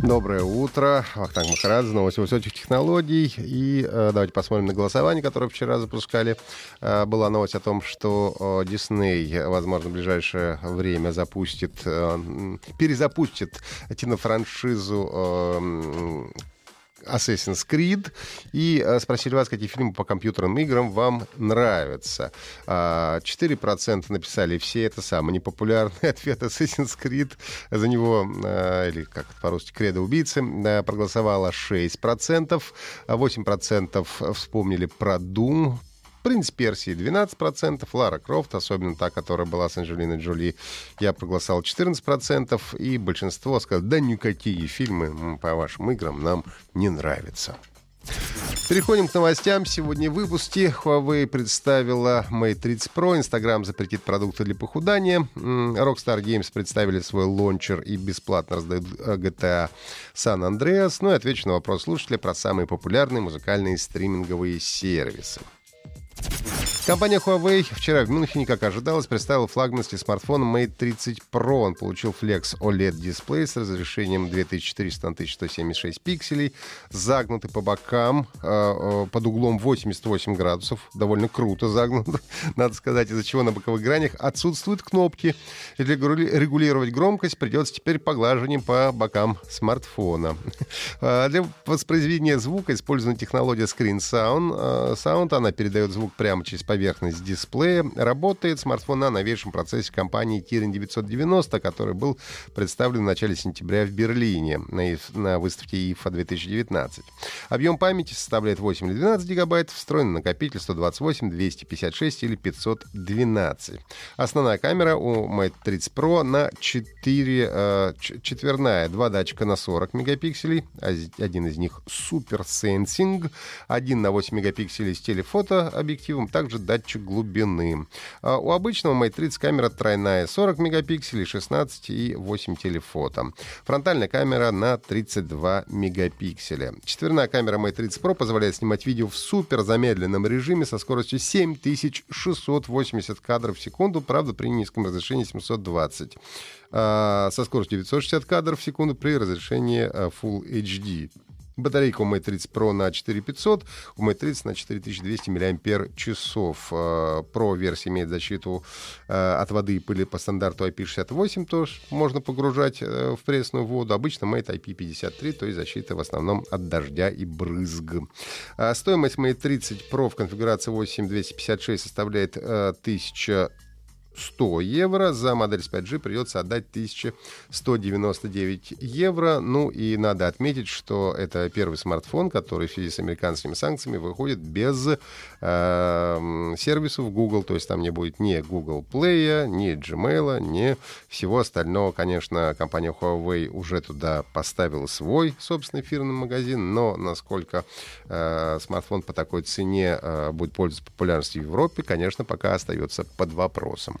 Доброе утро. Вахтанг Махарадзе, новости высоких технологий. И э, давайте посмотрим на голосование, которое вчера запускали. Э, была новость о том, что э, Disney, возможно, в ближайшее время запустит, э, перезапустит кинофраншизу э, Assassin's Creed и э, спросили вас, какие фильмы по компьютерным играм вам нравятся. Э, 4% написали все это самый непопулярный ответ Assassin's Creed. За него, э, или как по-русски, кредо убийцы, проголосовало 6%. 8% вспомнили про Doom, Принц Персии 12%, Лара Крофт, особенно та, которая была с Анджелиной Джоли, я проголосовал 14%, и большинство сказали, да никакие фильмы по вашим играм нам не нравятся. Переходим к новостям. Сегодня в выпуске Huawei представила Mate 30 Pro. Instagram запретит продукты для похудания. Rockstar Games представили свой лончер и бесплатно раздают GTA San Andreas. Ну и отвечу на вопрос слушателя про самые популярные музыкальные стриминговые сервисы. Компания Huawei вчера в Мюнхене, как ожидалось, представила флагманский смартфон Mate 30 Pro. Он получил Flex OLED-дисплей с разрешением 2400 на 1176 пикселей, загнутый по бокам э, э, под углом 88 градусов. Довольно круто загнут, надо сказать, из-за чего на боковых гранях отсутствуют кнопки. И для регулировать громкость придется теперь поглаживанием по бокам смартфона. Э, для воспроизведения звука использована технология Screen Sound. Sound, она передает звук прямо через поверхность поверхность дисплея. Работает смартфон на новейшем процессе компании Kirin 990, который был представлен в начале сентября в Берлине на, на выставке IFA 2019. Объем памяти составляет 8 или 12 гигабайт, встроенный накопитель 128, 256 или 512. Основная камера у Mate 30 Pro на 4, э, четверная, два датчика на 40 мегапикселей, один из них Super Sensing, один на 8 мегапикселей с телефотообъективом, также датчик глубины. А у обычного Mate 30 камера тройная 40 мегапикселей, 16 и 8 телефото. Фронтальная камера на 32 мегапикселя. Четверная камера Mate 30 Pro позволяет снимать видео в супер замедленном режиме со скоростью 7680 кадров в секунду, правда, при низком разрешении 720 а, со скоростью 960 кадров в секунду при разрешении а, Full HD. Батарейка у Mate 30 Pro на 4500, у Mate 30 на 4200 мАч. Pro версия имеет защиту э, от воды и пыли по стандарту IP68, тоже можно погружать э, в пресную воду. Обычно Mate IP53, то есть защита в основном от дождя и брызг. А стоимость Mate 30 Pro в конфигурации 8256 составляет 1000 э, 100 евро. За модель с 5G придется отдать 1199 евро. Ну и надо отметить, что это первый смартфон, который в связи с американскими санкциями выходит без э, сервисов Google. То есть там не будет ни Google Play, ни Gmail, ни всего остального. Конечно, компания Huawei уже туда поставила свой собственный фирменный магазин, но насколько э, смартфон по такой цене э, будет пользоваться популярностью в Европе, конечно, пока остается под вопросом.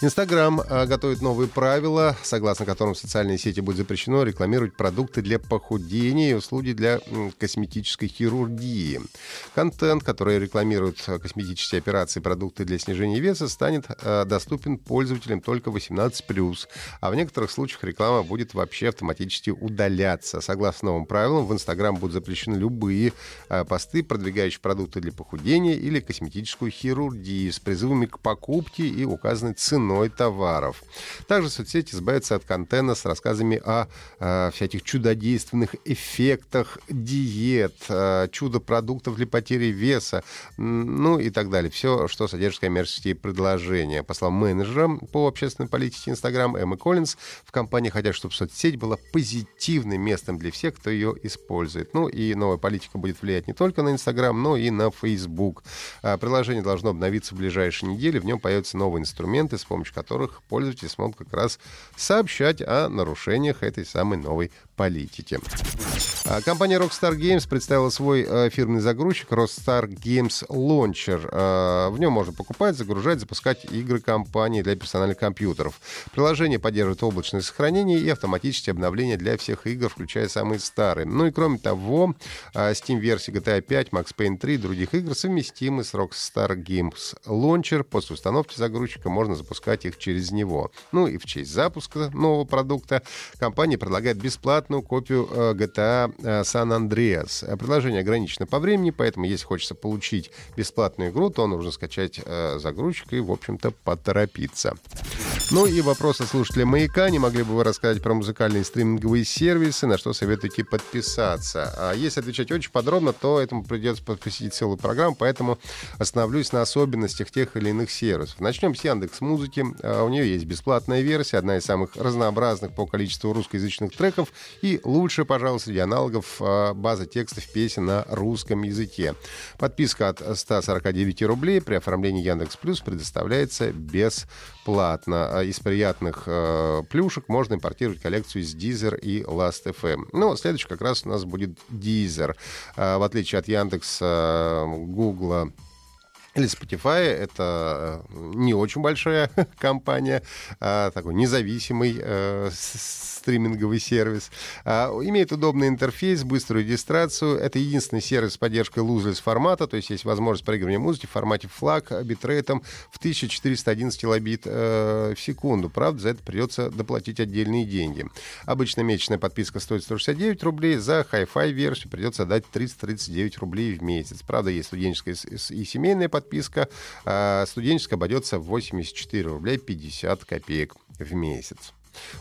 Инстаграм а, готовит новые правила, согласно которым в социальные сети будет запрещено рекламировать продукты для похудения и услуги для косметической хирургии. Контент, который рекламирует косметические операции и продукты для снижения веса, станет а, доступен пользователям только 18+, а в некоторых случаях реклама будет вообще автоматически удаляться. Согласно новым правилам, в Инстаграм будут запрещены любые а, посты, продвигающие продукты для похудения или косметическую хирургию с призывами к покупке и указанной ценой ценой товаров. Также соцсети избавятся от контента с рассказами о э, всяких чудодейственных эффектах диет, э, чудо-продуктов для потери веса, ну и так далее. Все, что содержит коммерческие предложения. По словам менеджера по общественной политике Instagram Эммы Коллинз, в компании хотят, чтобы соцсеть была позитивным местом для всех, кто ее использует. Ну и новая политика будет влиять не только на Instagram, но и на Facebook. Приложение должно обновиться в ближайшие недели. В нем появятся новые инструменты, с которых пользователи смогут как раз сообщать о нарушениях этой самой новой политики. А, компания Rockstar Games представила свой э, фирменный загрузчик Rockstar Games Launcher. Э, в нем можно покупать, загружать, запускать игры компании для персональных компьютеров. Приложение поддерживает облачное сохранение и автоматические обновления для всех игр, включая самые старые. Ну и кроме того, э, Steam-версии GTA 5, Max Payne 3 и других игр совместимы с Rockstar Games Launcher. После установки загрузчика можно запускать их через него. Ну и в честь запуска нового продукта компания предлагает бесплатную копию GTA Сан-Андреас. Э, Предложение ограничено по времени, поэтому если хочется получить бесплатную игру, то нужно скачать э, загрузчик и, в общем-то, поторопиться. Ну и вопросы слушателя «Маяка». Не могли бы вы рассказать про музыкальные стриминговые сервисы, на что советуете подписаться? А если отвечать очень подробно, то этому придется посвятить целую программу, поэтому остановлюсь на особенностях тех или иных сервисов. Начнем с Яндекс Музыки. А, у нее есть бесплатная версия, одна из самых разнообразных по количеству русскоязычных треков и лучше, пожалуй, среди аналогов а, база текстов песен на русском языке. Подписка от 149 рублей при оформлении Яндекс Плюс предоставляется бесплатно. Из приятных э, плюшек можно импортировать коллекцию из Deezer и Last.fm. Ну, следующий как раз у нас будет Deezer. Э, в отличие от Яндекса, Гугла, или Spotify это э, не очень большая компания, а такой независимый э, стриминговый сервис. А, имеет удобный интерфейс, быструю регистрацию. Это единственный сервис с поддержкой lossless формата, то есть есть возможность проигрывания музыки в формате FLAC битрейтом в 1411 килобит э, в секунду. Правда, за это придется доплатить отдельные деньги. Обычно месячная подписка стоит 169 рублей, за Hi-Fi версию придется дать 339 рублей в месяц. Правда, есть студенческая и семейная подписка. А студенческая обойдется в 84 рубля 50 копеек в месяц.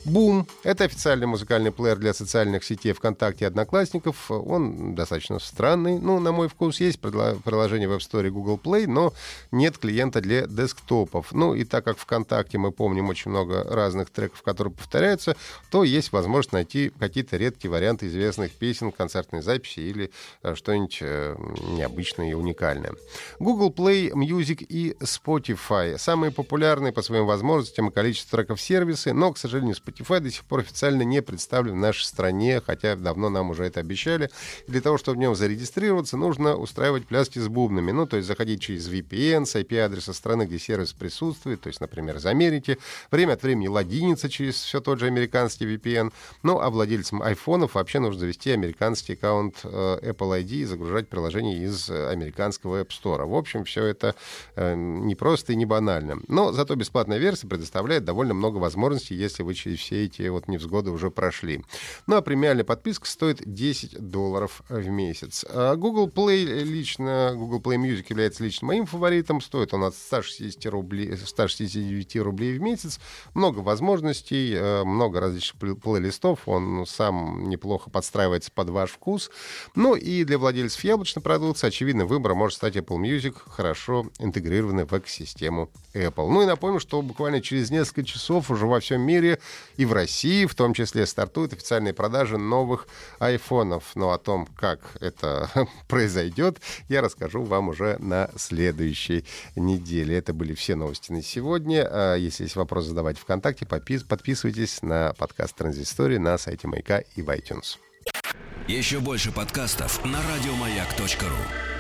Бум — это официальный музыкальный плеер для социальных сетей ВКонтакте и Одноклассников. Он достаточно странный. Ну, на мой вкус, есть приложение в App Store и Google Play, но нет клиента для десктопов. Ну, и так как ВКонтакте мы помним очень много разных треков, которые повторяются, то есть возможность найти какие-то редкие варианты известных песен, концертной записи или э, что-нибудь э, необычное и уникальное. Google Play, Music и Spotify. Самые популярные по своим возможностям и количеству треков сервисы, но, к сожалению, сожалению, Spotify до сих пор официально не представлен в нашей стране, хотя давно нам уже это обещали. И для того, чтобы в нем зарегистрироваться, нужно устраивать пляски с бубнами. Ну, то есть заходить через VPN с IP-адреса страны, где сервис присутствует, то есть, например, из Америки. Время от времени логиниться через все тот же американский VPN. Ну, а владельцам айфонов вообще нужно завести американский аккаунт э, Apple ID и загружать приложение из американского App Store. В общем, все это э, не просто и не банально. Но зато бесплатная версия предоставляет довольно много возможностей, если вы через все эти вот невзгоды уже прошли. Ну а премиальная подписка стоит 10 долларов в месяц. А Google Play лично, Google Play Music является лично моим фаворитом. Стоит он от 160 рублей, 169 рублей в месяц. Много возможностей, э, много различных плейлистов. Он сам неплохо подстраивается под ваш вкус. Ну и для владельцев яблочной продукции, очевидно, выбор может стать Apple Music, хорошо интегрированный в экосистему Apple. Ну и напомню, что буквально через несколько часов уже во всем мире и в России в том числе стартуют официальные продажи новых айфонов. Но о том, как это произойдет, я расскажу вам уже на следующей неделе. Это были все новости на сегодня. А если есть вопросы, задавайте ВКонтакте, подписывайтесь на подкаст Транзистории на сайте Маяка и в iTunes. Еще больше подкастов на радиомаяк.ру